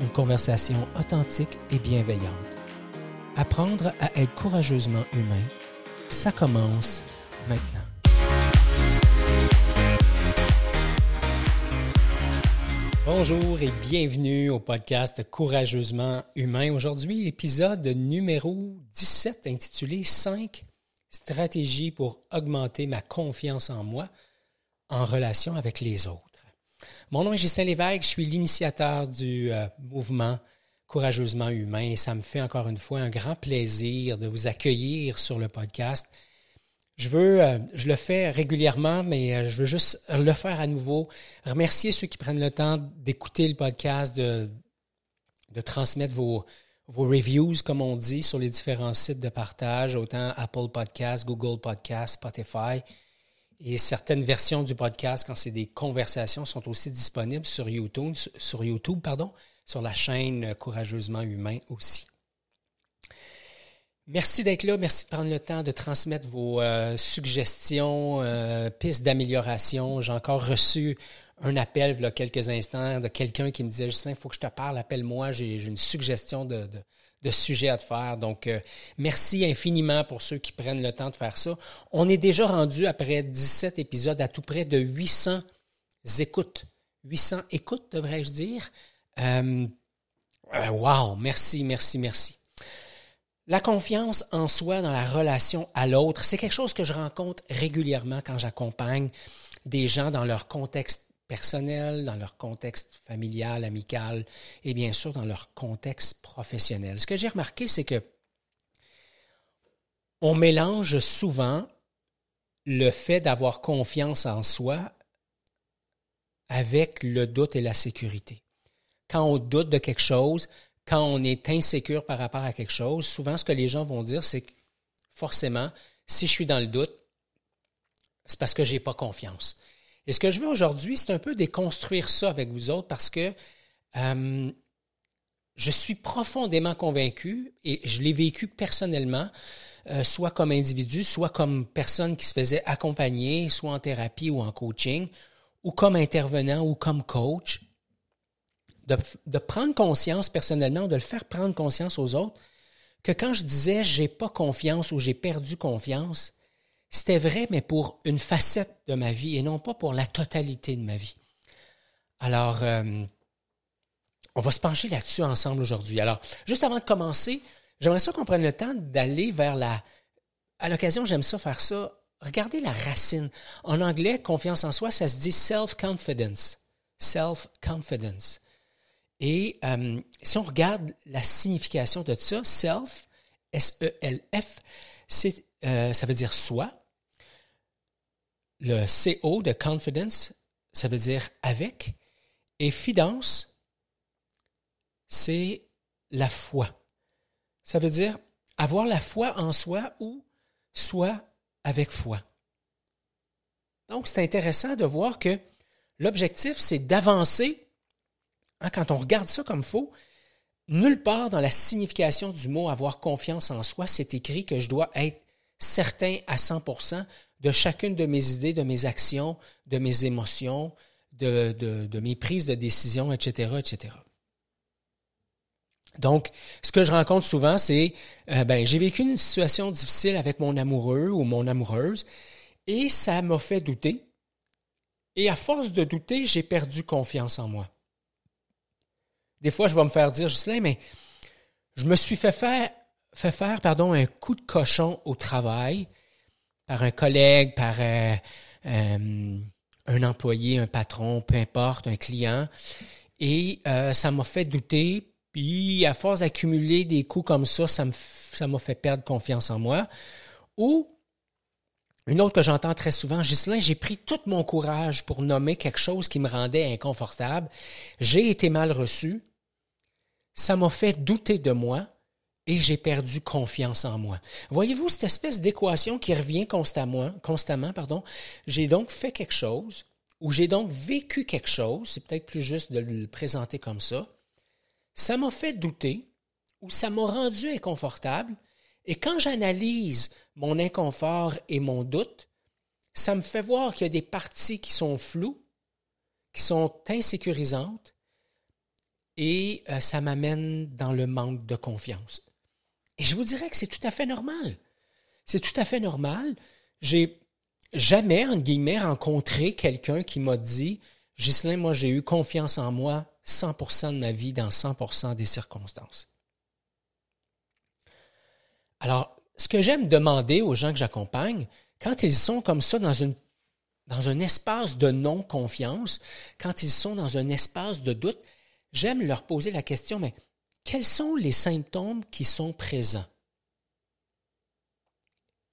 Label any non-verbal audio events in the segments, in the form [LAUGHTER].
une conversation authentique et bienveillante. Apprendre à être courageusement humain, ça commence maintenant. Bonjour et bienvenue au podcast Courageusement humain. Aujourd'hui, l'épisode numéro 17 intitulé 5 stratégies pour augmenter ma confiance en moi en relation avec les autres. Mon nom est Justin Lévesque, je suis l'initiateur du euh, mouvement Courageusement Humain et ça me fait encore une fois un grand plaisir de vous accueillir sur le podcast. Je veux, euh, je le fais régulièrement, mais euh, je veux juste le faire à nouveau. Remercier ceux qui prennent le temps d'écouter le podcast, de, transmettre vos, vos reviews, comme on dit, sur les différents sites de partage, autant Apple Podcasts, Google Podcasts, Spotify. Et certaines versions du podcast, quand c'est des conversations, sont aussi disponibles sur YouTube, sur YouTube, pardon, sur la chaîne Courageusement Humain aussi. Merci d'être là. Merci de prendre le temps de transmettre vos euh, suggestions, euh, pistes d'amélioration. J'ai encore reçu un appel il y a quelques instants de quelqu'un qui me disait Justin, il faut que je te parle, appelle-moi, j'ai une suggestion de, de, de, sujet à te faire. Donc, euh, merci infiniment pour ceux qui prennent le temps de faire ça. On est déjà rendu, après 17 épisodes, à tout près de 800 écoutes. 800 écoutes, devrais-je dire. Euh, euh, wow, merci, merci, merci. La confiance en soi dans la relation à l'autre, c'est quelque chose que je rencontre régulièrement quand j'accompagne des gens dans leur contexte personnel, dans leur contexte familial, amical et bien sûr dans leur contexte professionnel. Ce que j'ai remarqué, c'est que on mélange souvent le fait d'avoir confiance en soi avec le doute et la sécurité. Quand on doute de quelque chose, quand on est insécure par rapport à quelque chose, souvent ce que les gens vont dire, c'est que forcément, si je suis dans le doute, c'est parce que j'ai pas confiance. Et ce que je veux aujourd'hui, c'est un peu déconstruire ça avec vous autres parce que euh, je suis profondément convaincu et je l'ai vécu personnellement, euh, soit comme individu, soit comme personne qui se faisait accompagner, soit en thérapie ou en coaching, ou comme intervenant ou comme coach, de, de prendre conscience personnellement, de le faire prendre conscience aux autres, que quand je disais j'ai pas confiance ou j'ai perdu confiance, c'était vrai, mais pour une facette de ma vie et non pas pour la totalité de ma vie. Alors, euh, on va se pencher là-dessus ensemble aujourd'hui. Alors, juste avant de commencer, j'aimerais ça qu'on prenne le temps d'aller vers la... À l'occasion, j'aime ça faire ça. Regardez la racine. En anglais, confiance en soi, ça se dit self-confidence. Self-confidence. Et euh, si on regarde la signification de ça, self, S-E-L-F, c'est euh, ça veut dire soi. Le CO de confidence, ça veut dire avec. Et fidance, c'est la foi. Ça veut dire avoir la foi en soi ou soit avec foi. Donc, c'est intéressant de voir que l'objectif, c'est d'avancer. Hein, quand on regarde ça comme faux, nulle part dans la signification du mot avoir confiance en soi, c'est écrit que je dois être certain à 100% de chacune de mes idées, de mes actions, de mes émotions, de, mes prises de décision, etc., etc. Donc, ce que je rencontre souvent, c'est, euh, ben, j'ai vécu une situation difficile avec mon amoureux ou mon amoureuse, et ça m'a fait douter. Et à force de douter, j'ai perdu confiance en moi. Des fois, je vais me faire dire, Justin, mais je me suis fait faire fait faire pardon, un coup de cochon au travail par un collègue, par euh, euh, un employé, un patron, peu importe, un client. Et euh, ça m'a fait douter. Puis, à force d'accumuler des coups comme ça, ça m'a fait perdre confiance en moi. Ou, une autre que j'entends très souvent, Ghislain, j'ai pris tout mon courage pour nommer quelque chose qui me rendait inconfortable. J'ai été mal reçu. ça m'a fait douter de moi et j'ai perdu confiance en moi. Voyez-vous cette espèce d'équation qui revient constamment, constamment pardon. J'ai donc fait quelque chose ou j'ai donc vécu quelque chose, c'est peut-être plus juste de le présenter comme ça. Ça m'a fait douter ou ça m'a rendu inconfortable et quand j'analyse mon inconfort et mon doute, ça me fait voir qu'il y a des parties qui sont floues, qui sont insécurisantes, et euh, ça m'amène dans le manque de confiance. Et je vous dirais que c'est tout à fait normal. C'est tout à fait normal. J'ai jamais, en guillemets, rencontré quelqu'un qui m'a dit, Ghislain, moi, j'ai eu confiance en moi 100% de ma vie dans 100% des circonstances. Alors, ce que j'aime demander aux gens que j'accompagne, quand ils sont comme ça dans, dans un espace de non-confiance, quand ils sont dans un espace de doute, j'aime leur poser la question, mais quels sont les symptômes qui sont présents?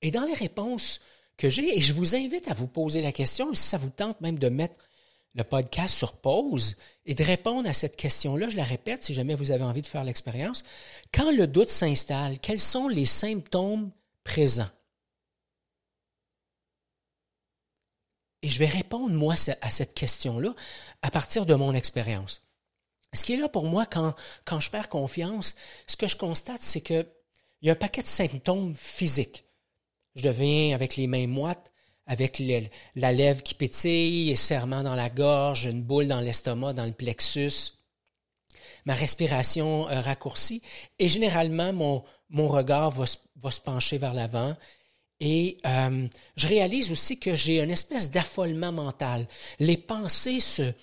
Et dans les réponses que j'ai, et je vous invite à vous poser la question, si ça vous tente même de mettre le podcast sur pause et de répondre à cette question-là, je la répète si jamais vous avez envie de faire l'expérience, quand le doute s'installe, quels sont les symptômes présents? Et je vais répondre, moi, à cette question-là à partir de mon expérience. Ce qui est là pour moi quand, quand je perds confiance, ce que je constate, c'est qu'il y a un paquet de symptômes physiques. Je deviens avec les mains moites, avec la lèvre qui pétille, serment dans la gorge, une boule dans l'estomac, dans le plexus, ma respiration euh, raccourcie, et généralement mon, mon regard va, va se pencher vers l'avant. Et euh, je réalise aussi que j'ai une espèce d'affolement mental. Les pensées se,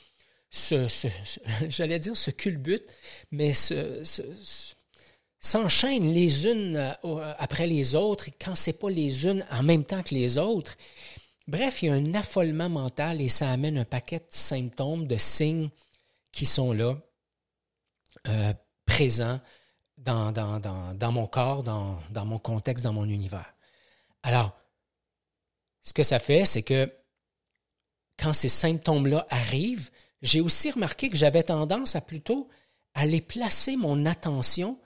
se, [LAUGHS] j'allais dire se culbutent, mais se, s'enchaînent les unes euh, après les autres, quand c'est pas les unes en même temps que les autres. Bref, il y a un affolement mental et ça amène un paquet de symptômes, de signes qui sont là, euh, présents dans, dans, dans, dans, mon corps, dans, dans mon contexte, dans mon univers. Alors, ce que ça fait, c'est que quand ces symptômes-là arrivent, j'ai aussi remarqué que j'avais tendance à plutôt aller placer mon attention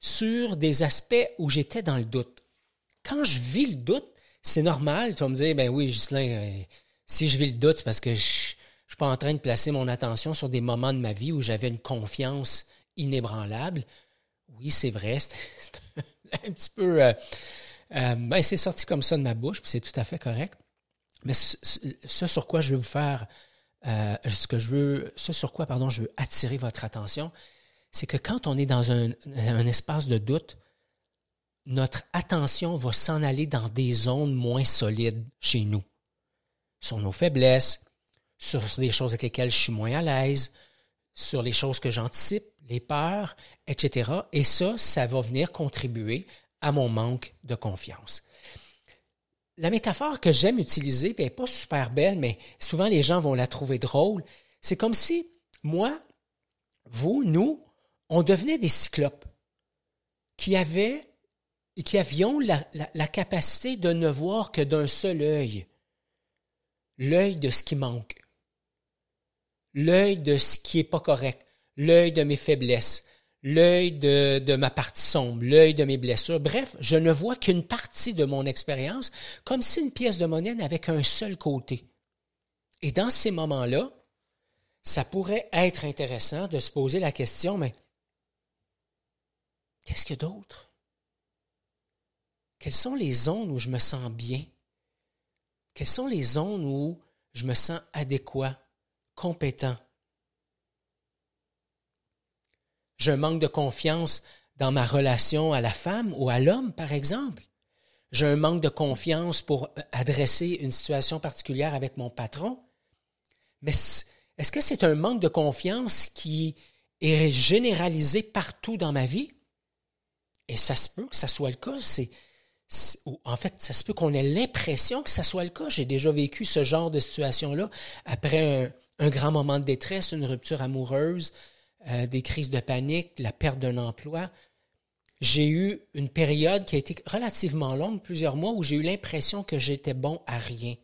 sur des aspects où j'étais dans le doute. Quand je vis le doute, c'est normal, tu vas me dire, ben oui, Ghislain, euh, si je vis le doute, c'est parce que je, je suis pas en train de placer mon attention sur des moments de ma vie où j'avais une confiance inébranlable. Oui, c'est vrai, [LAUGHS] c'est un petit peu... Euh, euh, ben, c'est sorti comme ça de ma bouche, puis c'est tout à fait correct. Mais ce, ce, sur quoi je veux vous faire, euh, ce que je veux, ce sur quoi, je veux attirer votre attention, c'est que quand on est dans un, un espace de doute, notre attention va s'en aller dans des zones moins solides chez nous, sur nos faiblesses, sur des choses avec lesquelles je suis moins à l'aise, sur les choses que j'anticipe, les peurs, etc. Et ça, ça va venir contribuer à mon manque de confiance. La métaphore que j'aime utiliser, puis elle n'est pas super belle, mais souvent les gens vont la trouver drôle, c'est comme si moi, vous, nous, on devenait des cyclopes qui avaient et qui avions la, la capacité de ne voir que d'un seul œil, l'œil de ce qui manque, l'œil de ce qui n'est pas correct, l'œil de mes faiblesses, l'œil de, ma partie sombre, l'œil de mes blessures. Bref, je ne vois qu'une partie de mon expérience, comme si une pièce de monnaie n'avait qu'un seul côté. Et dans ces moments-là, ça pourrait être intéressant de se poser la question, mais qu'est-ce a d'autre? Quelles sont les zones où je me sens bien? Quelles sont les zones où je me sens adéquat, compétent? J'ai un manque de confiance dans ma relation à la femme ou à l'homme, par exemple. J'ai un manque de confiance pour adresser une situation particulière avec mon patron. Mais est-ce que c'est un manque de confiance qui est généralisé partout dans ma vie? Et ça se peut que ça soit le cas. C'est, en fait, ça se peut qu'on ait l'impression que ça soit le cas. J'ai déjà vécu ce genre de situation-là après un, un grand moment de détresse, une rupture amoureuse, euh, des crises de panique, la perte d'un emploi. J'ai eu une période qui a été relativement longue, plusieurs mois, où j'ai eu l'impression que j'étais bon à rien.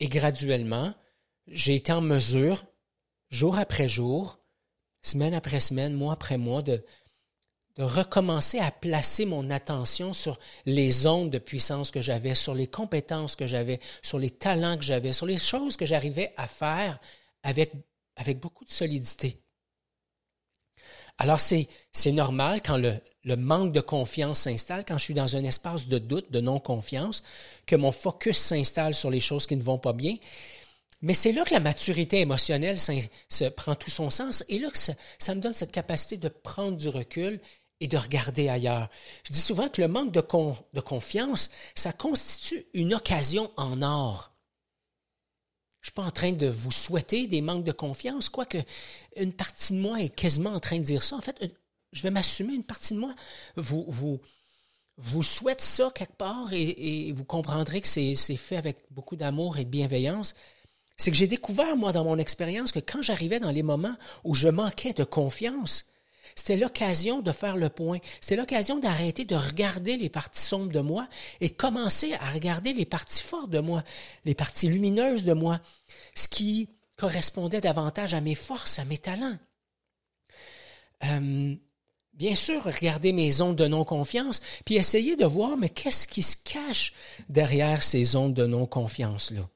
Et graduellement, j'ai été en mesure, jour après jour, semaine après semaine, mois après mois, de, de recommencer à placer mon attention sur les ondes de puissance que j'avais, sur les compétences que j'avais, sur les talents que j'avais, sur les choses que j'arrivais à faire avec, avec beaucoup de solidité. Alors c'est, normal quand le, manque de confiance s'installe, quand je suis dans un espace de doute, de non-confiance, que mon focus s'installe sur les choses qui ne vont pas bien. Mais c'est là que la maturité émotionnelle prend tout son sens et là que ça, me donne cette capacité de prendre du recul et de regarder ailleurs. Je dis souvent que le manque de confiance, ça constitue une occasion en or. En train de vous souhaiter des manques de confiance, quoique une partie de moi est quasiment en train de dire ça. En fait, je vais m'assumer, une partie de moi vous, vous, vous souhaite ça quelque part et vous comprendrez que c'est fait avec beaucoup d'amour et de bienveillance. C'est que j'ai découvert, moi, dans mon expérience, que quand j'arrivais dans les moments où je manquais de confiance, c'était l'occasion de faire le point. C'était l'occasion d'arrêter de regarder les parties sombres de moi et commencer à regarder les parties fortes de moi, les parties lumineuses de moi, ce qui correspondait davantage à mes forces, à mes talents. Euh, bien sûr, regarder mes ondes de non-confiance, puis essayer de voir, mais qu'est-ce qui se cache derrière ces ondes de non-confiance-là?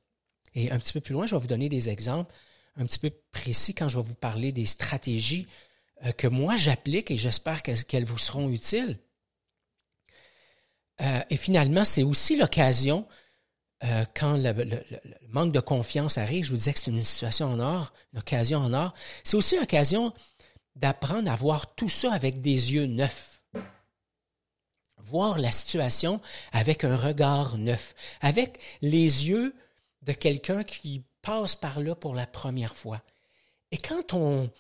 Et un petit peu plus loin, je vais vous donner des exemples un petit peu précis quand je vais vous parler des stratégies euh, que moi j'applique et j'espère qu'elles vous seront utiles. Euh, et finalement, c'est aussi l'occasion, euh, quand le, manque de confiance arrive, je vous disais que c'est une situation en or, une occasion en or, c'est aussi l'occasion d'apprendre à voir tout ça avec des yeux neufs. Voir la situation avec un regard neuf, avec les yeux de quelqu'un qui passe par là pour la première fois. Et quand on,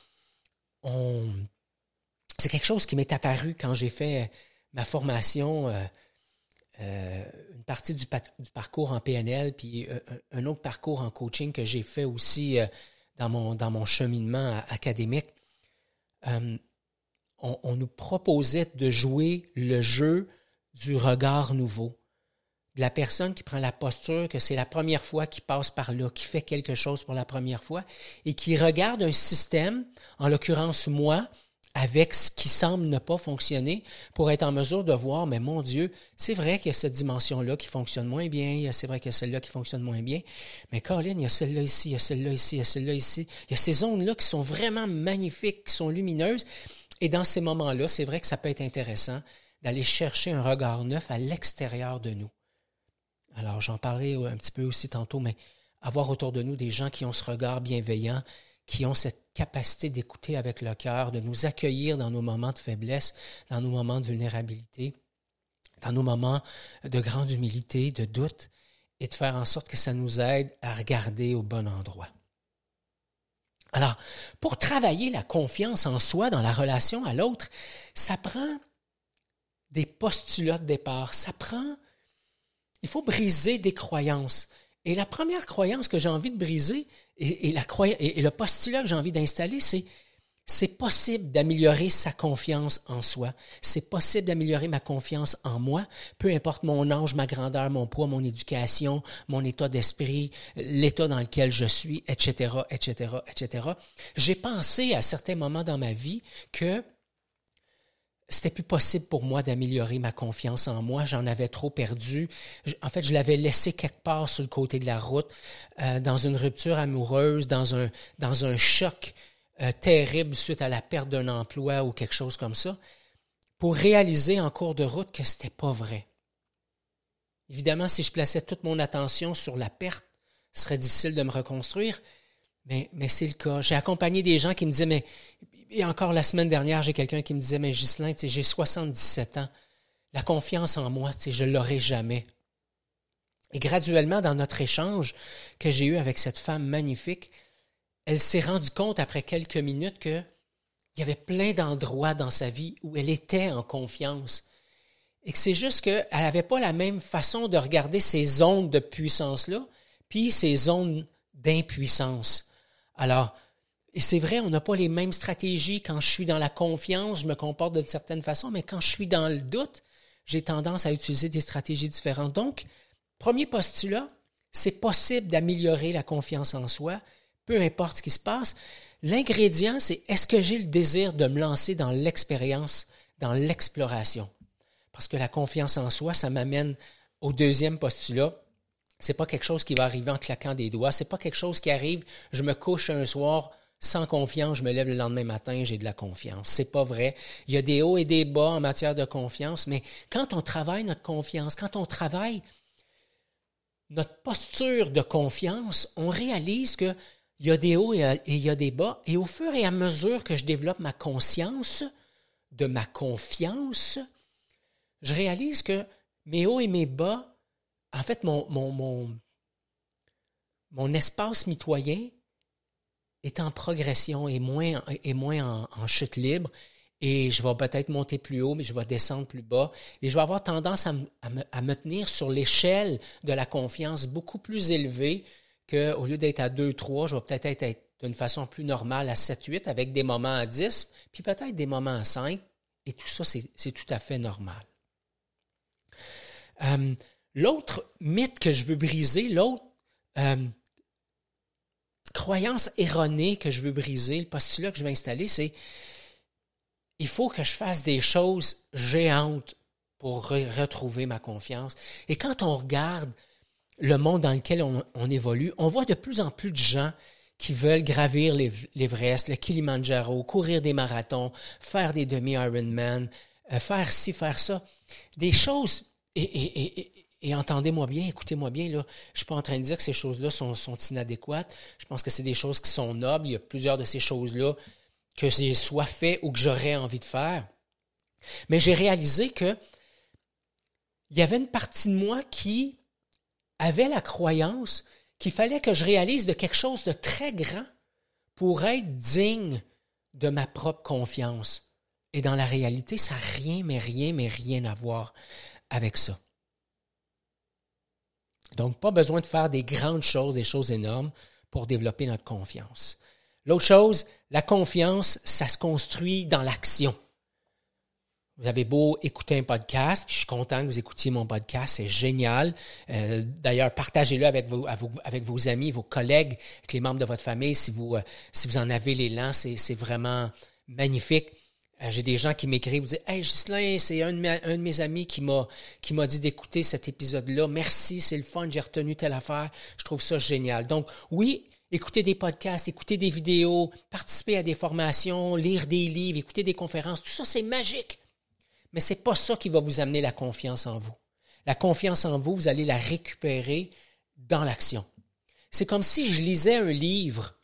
c'est quelque chose qui m'est apparu quand j'ai fait ma formation, euh, euh, une partie du, parcours en PNL, puis euh, un autre parcours en coaching que j'ai fait aussi dans, mon, cheminement académique. On, nous proposait de jouer le jeu du regard nouveau. De la personne qui prend la posture que c'est la première fois qu'il passe par là, qui fait quelque chose pour la première fois, et qui regarde un système, en l'occurrence moi, avec ce qui semble ne pas fonctionner pour être en mesure de voir, mais mon Dieu, c'est vrai qu'il y a cette dimension-là qui fonctionne moins bien, c'est vrai qu'il y a celle-là qui fonctionne moins bien, mais Caroline, il y a celle-là ici, il y a celle-là ici, il y a celle-là ici, il y a ces zones-là qui sont vraiment magnifiques, qui sont lumineuses, et dans ces moments-là, c'est vrai que ça peut être intéressant d'aller chercher un regard neuf à l'extérieur de nous. Alors, j'en parlais un petit peu aussi tantôt, mais avoir autour de nous des gens qui ont ce regard bienveillant, qui ont cette capacité d'écouter avec le cœur, de nous accueillir dans nos moments de faiblesse, dans nos moments de vulnérabilité, dans nos moments de grande humilité, de doute, et de faire en sorte que ça nous aide à regarder au bon endroit. Alors, pour travailler la confiance en soi dans la relation à l'autre, ça prend des postulats de départ, ça prend, il faut briser des croyances. Et la première croyance que j'ai envie de briser, et, la et, le postulat que j'ai envie d'installer, c'est c'est possible d'améliorer sa confiance en soi. C'est possible d'améliorer ma confiance en moi, peu importe mon âge, ma grandeur, mon poids, mon éducation, mon état d'esprit, l'état dans lequel je suis, etc., etc., etc. J'ai pensé à certains moments dans ma vie que c'était plus possible pour moi d'améliorer ma confiance en moi. J'en avais trop perdu. En fait, je l'avais laissé quelque part sur le côté de la route, euh, dans une rupture amoureuse, dans un, dans un choc euh, terrible suite à la perte d'un emploi ou quelque chose comme ça, pour réaliser en cours de route que c'était pas vrai. Évidemment, si je plaçais toute mon attention sur la perte, ce serait difficile de me reconstruire, mais, mais c'est le cas. J'ai accompagné des gens qui me disaient, mais et encore la semaine dernière, j'ai quelqu'un qui me disait, mais Ghislain, j'ai 77 ans. La confiance en moi, je ne l'aurai jamais. Et graduellement, dans notre échange que j'ai eu avec cette femme magnifique, elle s'est rendue compte après quelques minutes qu'il y avait plein d'endroits dans sa vie où elle était en confiance. Et que c'est juste qu'elle n'avait pas la même façon de regarder ces zones de puissance-là, puis ces zones d'impuissance. Alors, et c'est vrai, on n'a pas les mêmes stratégies. Quand je suis dans la confiance, je me comporte d'une certaine façon, mais quand je suis dans le doute, j'ai tendance à utiliser des stratégies différentes. Donc, premier postulat, c'est possible d'améliorer la confiance en soi, peu importe ce qui se passe. L'ingrédient, c'est est-ce que j'ai le désir de me lancer dans l'expérience, dans l'exploration? Parce que la confiance en soi, ça m'amène au deuxième postulat. C'est pas quelque chose qui va arriver en claquant des doigts. C'est pas quelque chose qui arrive, je me couche un soir sans confiance, je me lève le lendemain matin, j'ai de la confiance. C'est pas vrai. Il y a des hauts et des bas en matière de confiance, mais quand on travaille notre confiance, quand on travaille notre posture de confiance, on réalise que il y a des hauts et il y a des bas, et au fur et à mesure que je développe ma conscience de ma confiance, je réalise que mes hauts et mes bas, en fait, mon, mon, mon, espace mitoyen est en progression et moins, moins en, chute libre. Et je vais peut-être monter plus haut, mais je vais descendre plus bas. Et je vais avoir tendance à, à me tenir sur l'échelle de la confiance beaucoup plus élevée qu'au lieu d'être à 2, 3, je vais peut-être être d'une façon plus normale à 7, 8 avec des moments à 10, puis peut-être des moments à 5. Et tout ça, c'est tout à fait normal. Euh, l'autre mythe que je veux briser, l'autre euh, croyance erronée que je veux briser, le postulat que je vais installer, c'est il faut que je fasse des choses géantes pour retrouver ma confiance. Et quand on regarde le monde dans lequel on, évolue, on voit de plus en plus de gens qui veulent gravir l'Everest, le Kilimanjaro, courir des marathons, faire des demi-Ironman, euh, faire ci, faire ça. Des choses, et, entendez-moi bien, écoutez-moi bien, là, je suis pas en train de dire que ces choses-là sont, inadéquates. Je pense que c'est des choses qui sont nobles. Il y a plusieurs de ces choses-là que j'ai soit fait ou que j'aurais envie de faire. Mais j'ai réalisé que il y avait une partie de moi qui avait la croyance qu'il fallait que je réalise de quelque chose de très grand pour être digne de ma propre confiance. Et dans la réalité, ça n'a rien, mais rien, mais rien à voir avec ça. Donc, pas besoin de faire des grandes choses, des choses énormes pour développer notre confiance. L'autre chose, la confiance, ça se construit dans l'action. Vous avez beau écouter un podcast, je suis content que vous écoutiez mon podcast, c'est génial. Euh, d'ailleurs, partagez-le avec vos, avec vos amis, vos collègues, avec les membres de votre famille, si vous, euh, si vous en avez l'élan, c'est vraiment magnifique. Euh, j'ai des gens qui m'écrivent, vous disent Hey Ghislain, c'est un, un, de mes amis qui m'a qui m'a dit d'écouter cet épisode-là. Merci, c'est le fun, j'ai retenu telle affaire. Je trouve ça génial. Donc, oui, écouter des podcasts, écouter des vidéos, participer à des formations, lire des livres, écouter des conférences, tout ça, c'est magique. Mais c'est pas ça qui va vous amener la confiance en vous. La confiance en vous, vous allez la récupérer dans l'action. C'est comme si je lisais un livre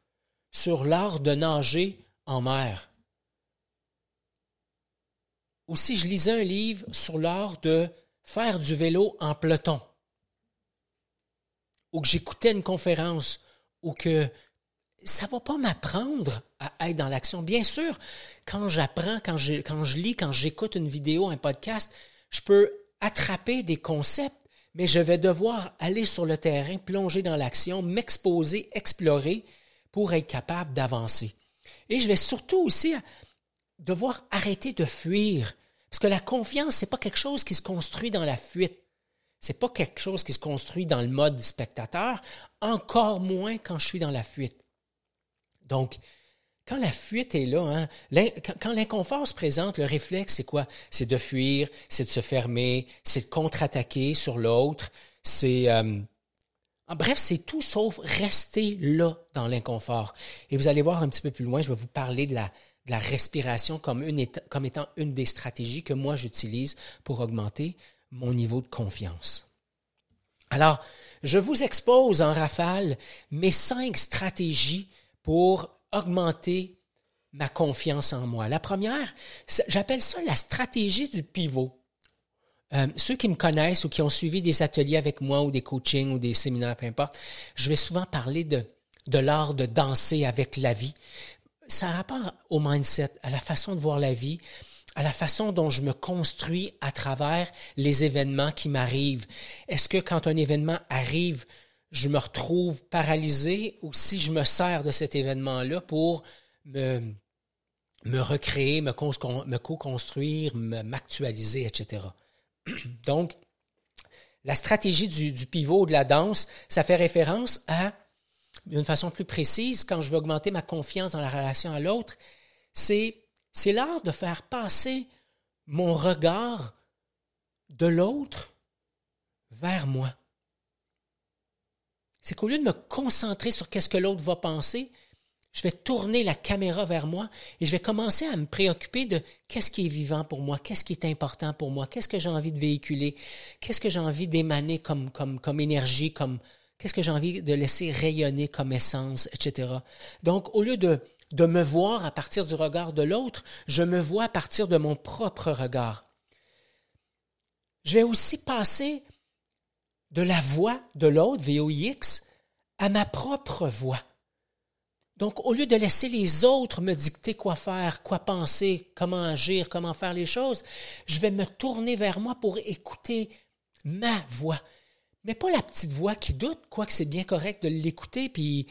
sur l'art de nager en mer. Ou si je lisais un livre sur l'art de faire du vélo en peloton. Ou que j'écoutais une conférence. Ou que ça va pas m'apprendre à être dans l'action. Bien sûr, quand j'apprends, quand je, quand je lis, quand j'écoute une vidéo, un podcast, je peux attraper des concepts, mais je vais devoir aller sur le terrain, plonger dans l'action, m'exposer, explorer pour être capable d'avancer. Et je vais surtout aussi devoir arrêter de fuir. Parce que la confiance, c'est pas quelque chose qui se construit dans la fuite. C'est pas quelque chose qui se construit dans le mode spectateur, encore moins quand je suis dans la fuite. Donc, quand la fuite est là, hein, quand l'inconfort se présente, le réflexe, c'est quoi? C'est de fuir, c'est de se fermer, c'est de contre-attaquer sur l'autre, c'est... Euh, bref, c'est tout sauf rester là dans l'inconfort. Et vous allez voir un petit peu plus loin, je vais vous parler de la, la respiration comme, étant une des stratégies que moi j'utilise pour augmenter mon niveau de confiance. Alors, je vous expose en rafale mes cinq stratégies pour augmenter ma confiance en moi. La première, j'appelle ça la stratégie du pivot. Euh, ceux qui me connaissent ou qui ont suivi des ateliers avec moi ou des coachings ou des séminaires, peu importe, je vais souvent parler de l'art de danser avec la vie. Ça rapport au mindset, à la façon de voir la vie, à la façon dont je me construis à travers les événements qui m'arrivent. Est-ce que quand un événement arrive, je me retrouve paralysé ou si je me sers de cet événement-là pour me, me recréer, me, co-construire, m'actualiser, etc. [CLEARS THROAT] Donc, la stratégie du, pivot de la danse, ça fait référence à d'une façon plus précise, quand je veux augmenter ma confiance dans la relation à l'autre, c'est, c'est l'art de faire passer mon regard de l'autre vers moi. C'est qu'au lieu de me concentrer sur qu'est-ce que l'autre va penser, je vais tourner la caméra vers moi et je vais commencer à me préoccuper de qu'est-ce qui est vivant pour moi, qu'est-ce qui est important pour moi, qu'est-ce que j'ai envie de véhiculer, qu'est-ce que j'ai envie d'émaner comme, comme énergie, comme qu'est-ce que j'ai envie de laisser rayonner comme essence, etc. Donc, au lieu de, me voir à partir du regard de l'autre, je me vois à partir de mon propre regard. Je vais aussi passer de la voix de l'autre, VOIX, à ma propre voix. Donc, au lieu de laisser les autres me dicter quoi faire, quoi penser, comment agir, comment faire les choses, je vais me tourner vers moi pour écouter ma voix. Mais pas la petite voix qui doute, quoique c'est bien correct de l'écouter, puis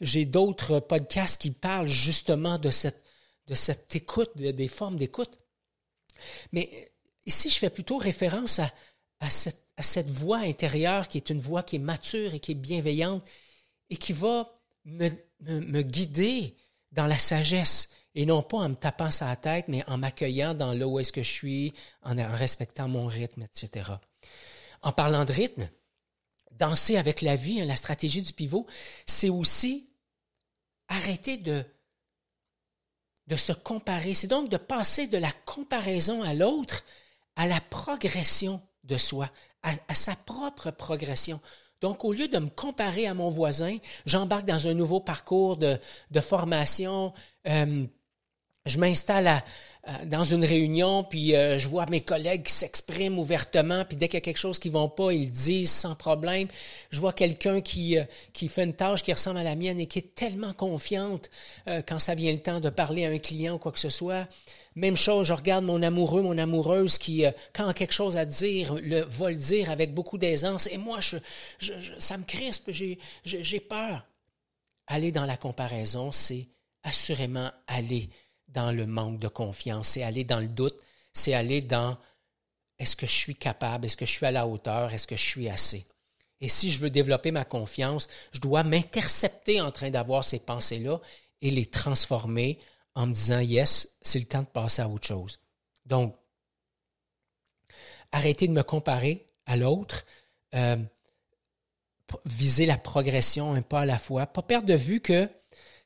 j'ai d'autres podcasts qui parlent justement de cette, de cette écoute, des formes d'écoute. Mais ici, je fais plutôt référence à, à, cette, à cette voix intérieure qui est une voix qui est mature et qui est bienveillante et qui va me, me, guider dans la sagesse et non pas en me tapant sa tête, mais en m'accueillant dans là où est-ce que je suis, en, respectant mon rythme, etc. En parlant de rythme, danser avec la vie, hein, la stratégie du pivot, c'est aussi arrêter de, de se comparer. C'est donc de passer de la comparaison à l'autre à la progression de soi, à sa propre progression. Donc, au lieu de me comparer à mon voisin, j'embarque dans un nouveau parcours de, de formation. Euh, je m'installe dans une réunion, puis euh, je vois mes collègues qui s'expriment ouvertement, puis dès qu'il y a quelque chose qui ne va pas, ils le disent sans problème. Je vois quelqu'un qui, euh, qui fait une tâche qui ressemble à la mienne et qui est tellement confiante quand ça vient le temps de parler à un client ou quoi que ce soit. Même chose, je regarde mon amoureux, mon amoureuse qui, euh, quand a quelque chose à dire, le, va le dire avec beaucoup d'aisance. Et moi, je, ça me crispe, j'ai peur. Aller dans la comparaison, c'est assurément aller dans le manque de confiance, c'est aller dans le doute, c'est aller dans est-ce que je suis capable, est-ce que je suis à la hauteur, est-ce que je suis assez? Et si je veux développer ma confiance, je dois m'intercepter en train d'avoir ces pensées-là et les transformer en me disant, yes, c'est le temps de passer à autre chose. Donc, arrêter de me comparer à l'autre, euh, viser la progression un pas à la fois, pas perdre de vue que,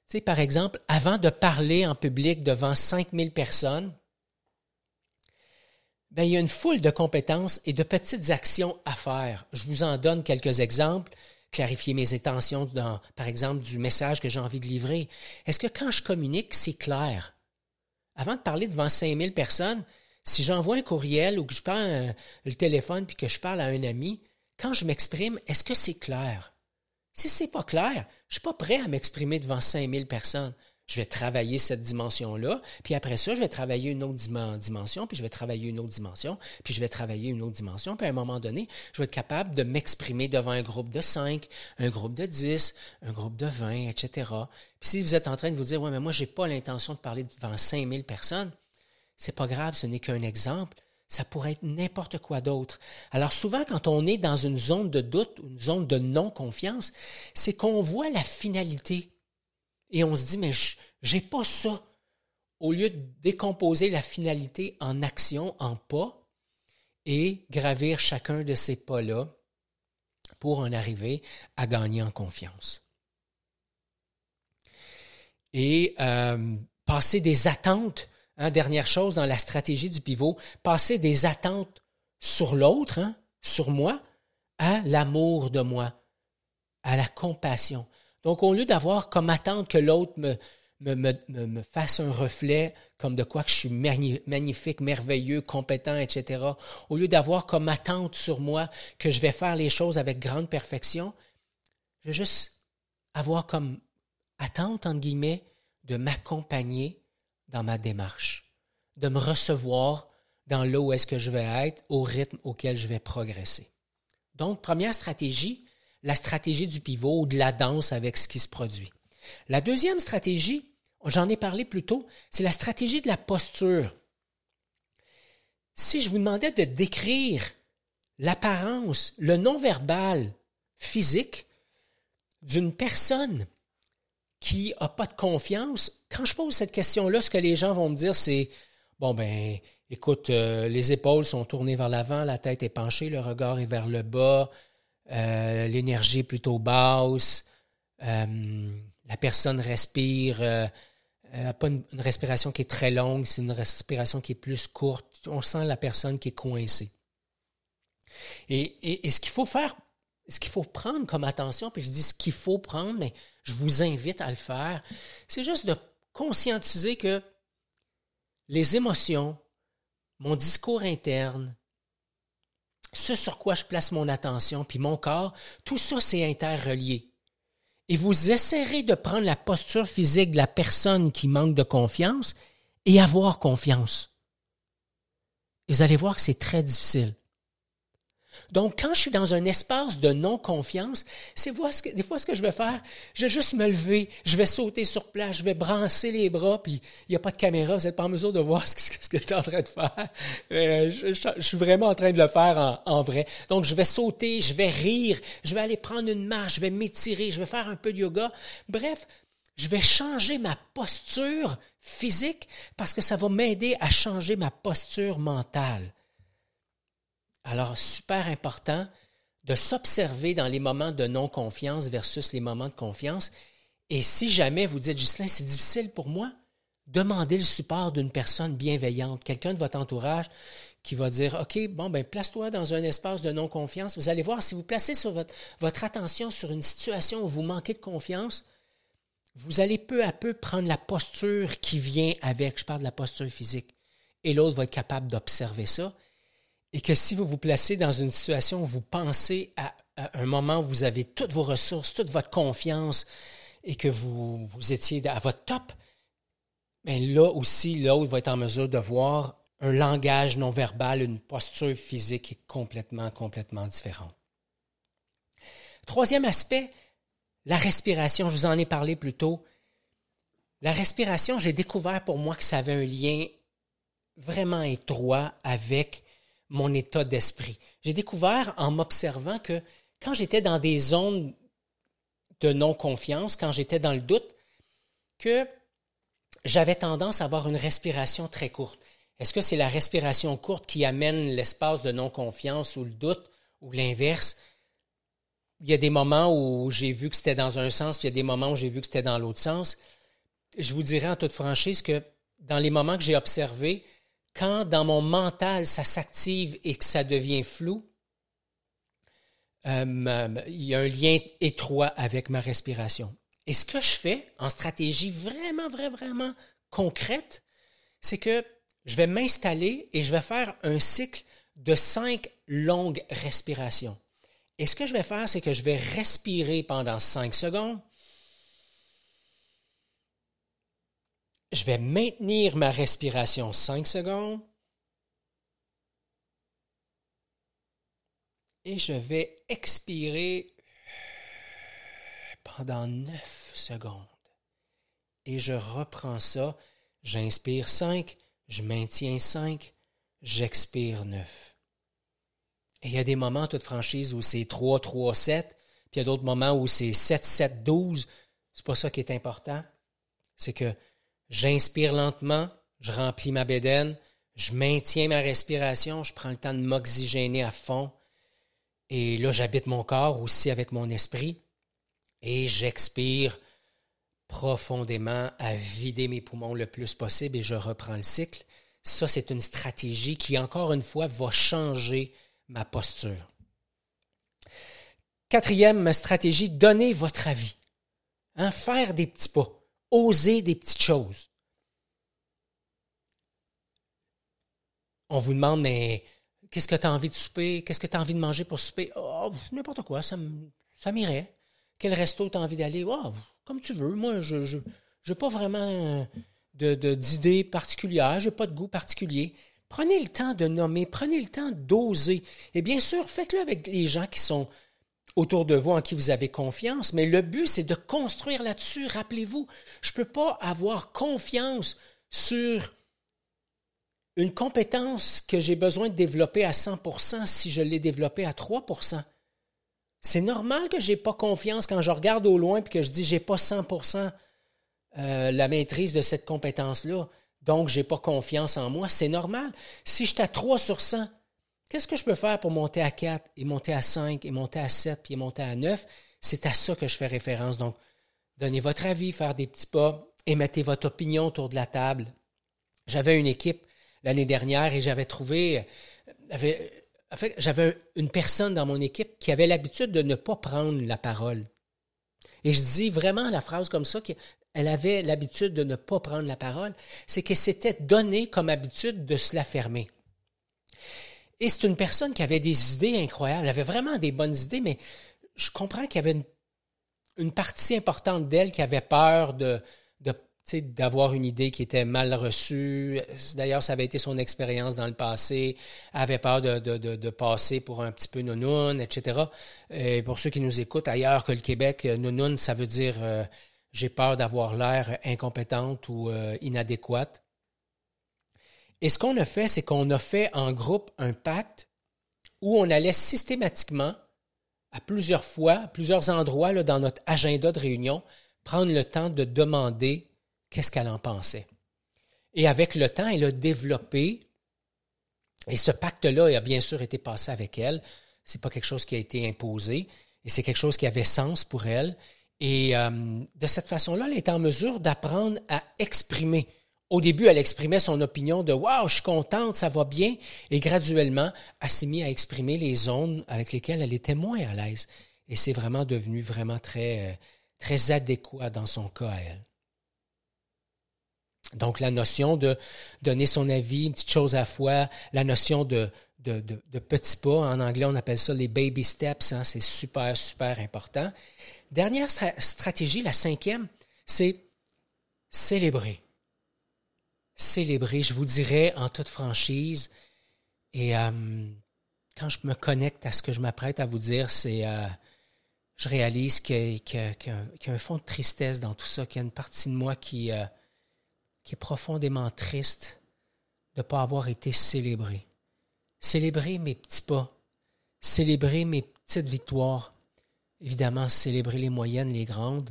sais, par exemple, avant de parler en public devant 5000 personnes, ben, il y a une foule de compétences et de petites actions à faire. Je vous en donne quelques exemples clarifier mes intentions par exemple, du message que j'ai envie de livrer? Est-ce que quand je communique, c'est clair? Avant de parler devant 5000 personnes, si j'envoie un courriel ou que je prends euh, le téléphone puis que je parle à un ami, quand je m'exprime, est-ce que c'est clair? Si c'est pas clair, je suis pas prêt à m'exprimer devant 5000 personnes je vais travailler cette dimension-là, puis après ça, je vais travailler une autre dimension, puis je vais travailler une autre dimension, puis je vais travailler une autre dimension, puis à un moment donné, je vais être capable de m'exprimer devant un groupe de 5, un groupe de 10, un groupe de 20, etc. Puis si vous êtes en train de vous dire, ouais, mais moi, j'ai pas l'intention de parler devant 5000 personnes, c'est pas grave, ce n'est qu'un exemple. Ça pourrait être n'importe quoi d'autre. Alors souvent, quand on est dans une zone de doute, une zone de non-confiance, c'est qu'on voit la finalité et on se dit, mais j'ai pas ça. Au lieu de décomposer la finalité en action, en pas, et gravir chacun de ces pas-là pour en arriver à gagner en confiance. Et euh, passer des attentes, hein, dernière chose dans la stratégie du pivot, passer des attentes sur l'autre, hein, sur moi, à l'amour de moi, à la compassion. Donc, au lieu d'avoir comme attente que l'autre me, me, me, fasse un reflet comme de quoi que je suis magnifique, merveilleux, compétent, etc., au lieu d'avoir comme attente sur moi que je vais faire les choses avec grande perfection, je vais juste avoir comme attente, entre guillemets, de m'accompagner dans ma démarche, de me recevoir dans là où est-ce que je vais être, au rythme auquel je vais progresser. Donc, première stratégie, la stratégie du pivot ou de la danse avec ce qui se produit. La deuxième stratégie, j'en ai parlé plus tôt, c'est la stratégie de la posture. Si je vous demandais de décrire l'apparence, le non-verbal physique d'une personne qui n'a pas de confiance, quand je pose cette question-là, ce que les gens vont me dire, c'est bon ben, écoute, euh, les épaules sont tournées vers l'avant, la tête est penchée, le regard est vers le bas, euh, l'énergie est plutôt basse, euh, la personne respire, pas une, respiration qui est très longue, c'est une respiration qui est plus courte. On sent la personne qui est coincée. Et, et ce qu'il faut faire, ce qu'il faut prendre comme attention, puis je dis ce qu'il faut prendre, mais je vous invite à le faire, c'est juste de conscientiser que les émotions, mon discours interne, ce sur quoi je place mon attention, puis mon corps, tout ça, c'est interrelié. Et vous essaierez de prendre la posture physique de la personne qui manque de confiance et avoir confiance. Et vous allez voir que c'est très difficile. Donc, quand je suis dans un espace de non-confiance, c'est des fois ce que je vais faire. Je vais juste me lever, je vais sauter sur place, je vais brancer les bras, puis il n'y a pas de caméra, vous n'êtes pas en mesure de voir ce que, je suis en train de faire. Euh, je, suis vraiment en train de le faire en, vrai. Donc, je vais sauter, je vais rire, je vais aller prendre une marche, je vais m'étirer, je vais faire un peu de yoga. Bref, je vais changer ma posture physique parce que ça va m'aider à changer ma posture mentale. Alors, super important de s'observer dans les moments de non-confiance versus les moments de confiance. Et si jamais vous dites, Ghislain, c'est difficile pour moi, demandez le support d'une personne bienveillante, quelqu'un de votre entourage qui va dire, OK, bon, ben, place-toi dans un espace de non-confiance. Vous allez voir, si vous placez sur votre, votre attention sur une situation où vous manquez de confiance, vous allez peu à peu prendre la posture qui vient avec, je parle de la posture physique, et l'autre va être capable d'observer ça et que si vous vous placez dans une situation où vous pensez à, un moment où vous avez toutes vos ressources, toute votre confiance et que vous, vous étiez à votre top, bien là aussi, l'autre va être en mesure de voir un langage non verbal, une posture physique complètement, complètement différente. Troisième aspect, la respiration. Je vous en ai parlé plus tôt. La respiration, j'ai découvert pour moi que ça avait un lien vraiment étroit avec mon état d'esprit. J'ai découvert en m'observant que quand j'étais dans des zones de non-confiance, quand j'étais dans le doute, que j'avais tendance à avoir une respiration très courte. Est-ce que c'est la respiration courte qui amène l'espace de non-confiance ou le doute ou l'inverse? Il y a des moments où j'ai vu que c'était dans un sens, puis il y a des moments où j'ai vu que c'était dans l'autre sens. Je vous dirais en toute franchise que dans les moments que j'ai observés, quand dans mon mental ça s'active et que ça devient flou, euh, il y a un lien étroit avec ma respiration. Et ce que je fais en stratégie vraiment, vraiment, vraiment concrète, c'est que je vais m'installer et je vais faire un cycle de cinq longues respirations. Et ce que je vais faire, c'est que je vais respirer pendant cinq secondes. Je vais maintenir ma respiration 5 secondes. Et je vais expirer pendant 9 secondes. Et je reprends ça. J'inspire 5, je maintiens 5, j'expire 9. Et il y a des moments, toute franchise, où c'est 3, 3, 7, puis il y a d'autres moments où c'est 7, 7, 12. C'est pas ça qui est important. C'est que J'inspire lentement, je remplis ma bédaine, je maintiens ma respiration, je prends le temps de m'oxygéner à fond. Et là, j'habite mon corps aussi avec mon esprit. Et j'expire profondément à vider mes poumons le plus possible et je reprends le cycle. Ça, c'est une stratégie qui, encore une fois, va changer ma posture. Quatrième stratégie, donnez votre avis. Hein, faire des petits pas oser des petites choses. On vous demande, mais qu'est-ce que tu as envie de souper? Qu'est-ce que tu as envie de manger pour souper? Oh, n'importe quoi, ça, m'irait. Quel resto tu as envie d'aller? Oh, comme tu veux. Moi, je n'ai pas vraiment d'idées de, je n'ai pas de goût particulier. Prenez le temps de nommer, prenez le temps d'oser. Et bien sûr, faites-le avec les gens qui sont autour de vous en qui vous avez confiance, mais le but, c'est de construire là-dessus. Rappelez-vous, je ne peux pas avoir confiance sur une compétence que j'ai besoin de développer à 100% si je l'ai développée à 3%. C'est normal que j'ai pas confiance quand je regarde au loin et que je dis j'ai pas 100% euh, la maîtrise de cette compétence-là. Donc, j'ai pas confiance en moi. C'est normal. Si je suis à 3 sur 100, qu'est-ce que je peux faire pour monter à 4 et monter à 5 et monter à 7 puis monter à 9? C'est à ça que je fais référence. Donc, donnez votre avis, faire des petits pas, émettez votre opinion autour de la table. J'avais une équipe l'année dernière et j'avais trouvé, j'avais une personne dans mon équipe qui avait l'habitude de ne pas prendre la parole. Et je dis vraiment la phrase comme ça, qu'elle avait l'habitude de ne pas prendre la parole, c'est que c'était donné comme habitude de se la fermer. Et c'est une personne qui avait des idées incroyables, avait vraiment des bonnes idées, mais je comprends qu'il y avait une, partie importante d'elle qui avait peur de, d'avoir une idée qui était mal reçue. D'ailleurs, ça avait été son expérience dans le passé. Avait peur de, de, de, passer pour un petit peu nounoun, etc. Et pour ceux qui nous écoutent ailleurs que le Québec, nounoun, ça veut dire euh, j'ai peur d'avoir l'air incompétente ou euh, inadéquate. Et ce qu'on a fait, c'est qu'on a fait en groupe un pacte où on allait systématiquement, à plusieurs fois, à plusieurs endroits là, dans notre agenda de réunion, prendre le temps de demander qu'est-ce qu'elle en pensait. Et avec le temps, elle a développé, et ce pacte-là a bien sûr été passé avec elle. C'est pas quelque chose qui a été imposé, et c'est quelque chose qui avait sens pour elle. Et euh, de cette façon-là, elle est en mesure d'apprendre à exprimer. Au début, elle exprimait son opinion de Waouh, je suis contente, ça va bien. Et graduellement, elle s'est mise à exprimer les zones avec lesquelles elle était moins à l'aise. Et c'est vraiment devenu vraiment très, euh, très adéquat dans son cas à elle. Donc, la notion de donner son avis, une petite chose à la fois, la notion de, de, petits pas, en anglais, on appelle ça les baby steps, hein, c'est super, super important. Dernière stratégie, la cinquième, c'est célébrer. Célébrer, je vous dirais en toute franchise, et euh, quand je me connecte à ce que je m'apprête à vous dire, c'est, euh, je réalise qu'il y, a un fond de tristesse dans tout ça, qu'il y a une partie de moi qui, euh, qui est profondément triste de ne pas avoir été célébré. Célébrer mes petits pas, célébrer mes petites victoires, évidemment célébrer les moyennes, les grandes.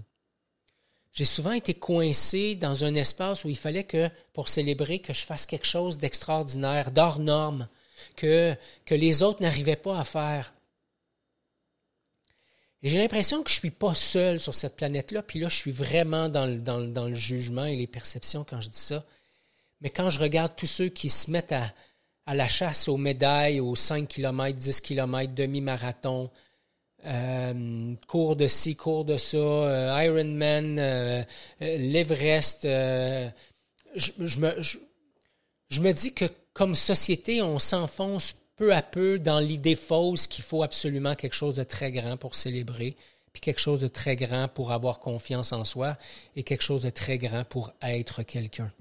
J'ai souvent été coincé dans un espace où il fallait que, pour célébrer, que je fasse quelque chose d'extraordinaire, d'hors norme, que, que les autres n'arrivaient pas à faire. Et j'ai l'impression que je suis pas seul sur cette planète-là, puis là, je suis vraiment dans le, dans, dans le, jugement et les perceptions quand je dis ça. Mais quand je regarde tous ceux qui se mettent à, à la chasse aux médailles, aux 5 km, 10 km, demi-marathon, euh, cours de ci, cours de ça, euh, Ironman, euh, l'Everest, je me dis que comme société, on s'enfonce peu à peu dans l'idée fausse qu'il faut absolument quelque chose de très grand pour célébrer, puis quelque chose de très grand pour avoir confiance en soi et quelque chose de très grand pour être quelqu'un.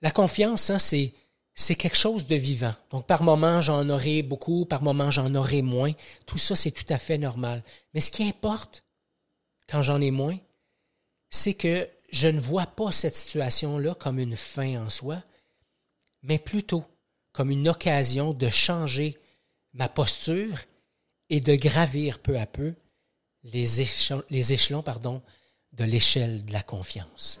La confiance, hein, c'est, c'est quelque chose de vivant. Donc, par moment, j'en aurai beaucoup, par moment, j'en aurai moins. Tout ça, c'est tout à fait normal. Mais ce qui importe, quand j'en ai moins, c'est que je ne vois pas cette situation-là comme une fin en soi, mais plutôt comme une occasion de changer ma posture et de gravir peu à peu les échelons, de l'échelle de la confiance.